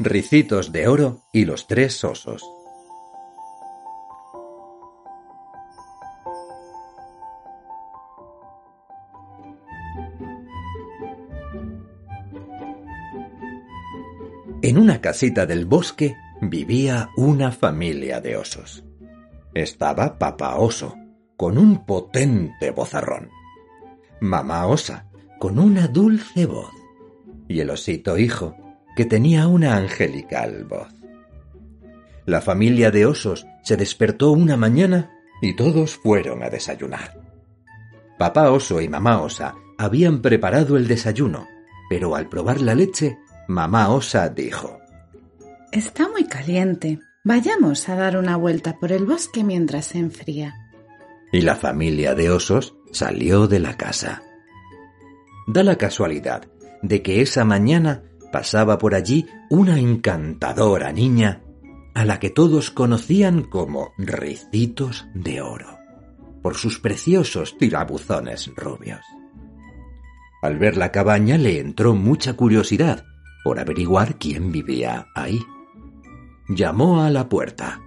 Ricitos de Oro y los Tres Osos. En una casita del bosque vivía una familia de osos. Estaba papá oso, con un potente bozarrón. Mamá osa, con una dulce voz. Y el osito hijo, que tenía una angelical voz. La familia de osos se despertó una mañana y todos fueron a desayunar. Papá oso y mamá osa habían preparado el desayuno, pero al probar la leche, mamá osa dijo Está muy caliente. Vayamos a dar una vuelta por el bosque mientras se enfría. Y la familia de osos salió de la casa. Da la casualidad de que esa mañana pasaba por allí una encantadora niña a la que todos conocían como Ricitos de Oro, por sus preciosos tirabuzones rubios. Al ver la cabaña le entró mucha curiosidad por averiguar quién vivía ahí. Llamó a la puerta.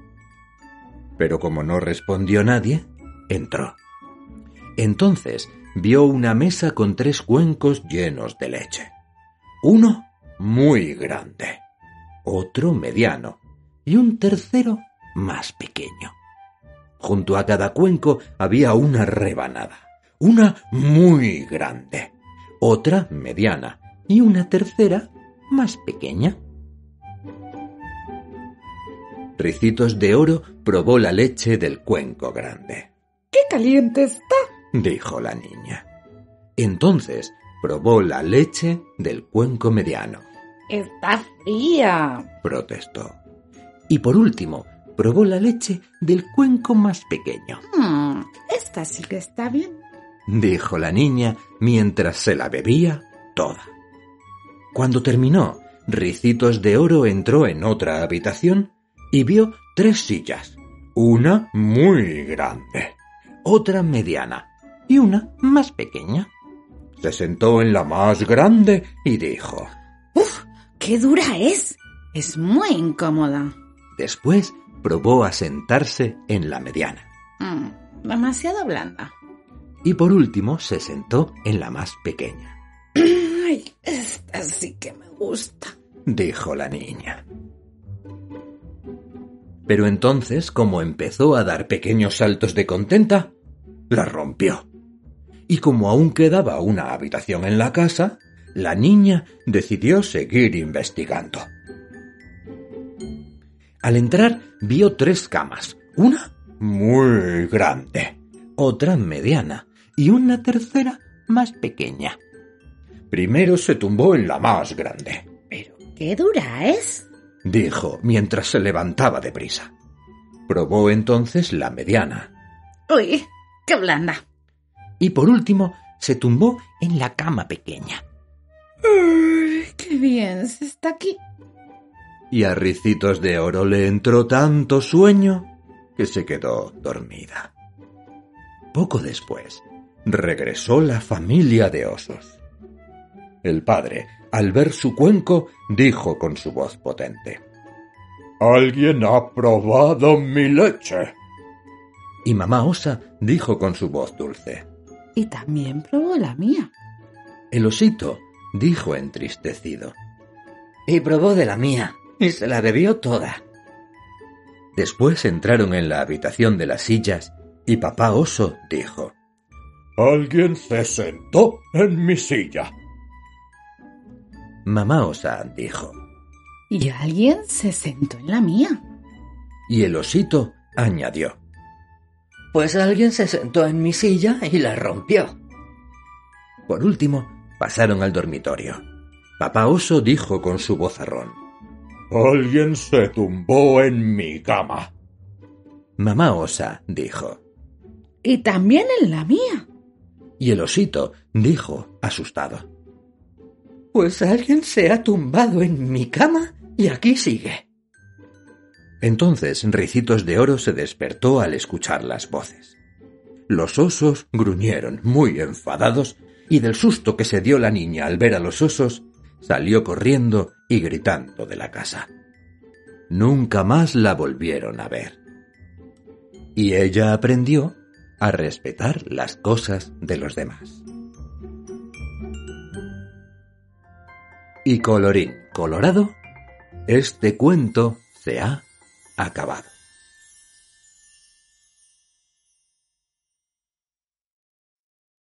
Pero como no respondió nadie, entró. Entonces vio una mesa con tres cuencos llenos de leche. Uno muy grande, otro mediano y un tercero más pequeño. Junto a cada cuenco había una rebanada, una muy grande, otra mediana y una tercera más pequeña. Ricitos de Oro probó la leche del cuenco grande. ¡Qué caliente está! dijo la niña. Entonces probó la leche del cuenco mediano. Está fría, protestó. Y por último, probó la leche del cuenco más pequeño. Mm, esta sí que está bien, dijo la niña mientras se la bebía toda. Cuando terminó, Ricitos de Oro entró en otra habitación y vio tres sillas, una muy grande, otra mediana y una más pequeña. Se sentó en la más grande y dijo ¡Uf! ¡Qué dura es! Es muy incómoda. Después probó a sentarse en la mediana. Mm, demasiado blanda. Y por último se sentó en la más pequeña. Ay, esta sí que me gusta, dijo la niña. Pero entonces, como empezó a dar pequeños saltos de contenta, la rompió. Y como aún quedaba una habitación en la casa, la niña decidió seguir investigando. Al entrar vio tres camas, una muy grande, otra mediana y una tercera más pequeña. Primero se tumbó en la más grande. ¿Pero qué dura es? dijo mientras se levantaba deprisa. Probó entonces la mediana. ¡Uy! ¡Qué blanda! Y por último se tumbó en la cama pequeña. ¡Uy! ¡Qué bien se está aquí! Y a Ricitos de Oro le entró tanto sueño que se quedó dormida. Poco después, regresó la familia de osos. El padre, al ver su cuenco, dijo con su voz potente. Alguien ha probado mi leche. Y mamá osa dijo con su voz dulce. Y también probó la mía. El osito dijo entristecido. Y probó de la mía, y se la bebió toda. Después entraron en la habitación de las sillas y papá oso dijo. Alguien se sentó en mi silla. Mamá osa dijo. Y alguien se sentó en la mía. Y el osito añadió. Pues alguien se sentó en mi silla y la rompió. Por último, pasaron al dormitorio. Papá oso dijo con su vozarrón. Alguien se tumbó en mi cama. Mamá osa dijo. Y también en la mía. Y el osito dijo, asustado. Pues alguien se ha tumbado en mi cama y aquí sigue. Entonces Ricitos de Oro se despertó al escuchar las voces. Los osos gruñeron muy enfadados y del susto que se dio la niña al ver a los osos, salió corriendo y gritando de la casa. Nunca más la volvieron a ver. Y ella aprendió a respetar las cosas de los demás. Y colorín colorado, este cuento se ha acabado.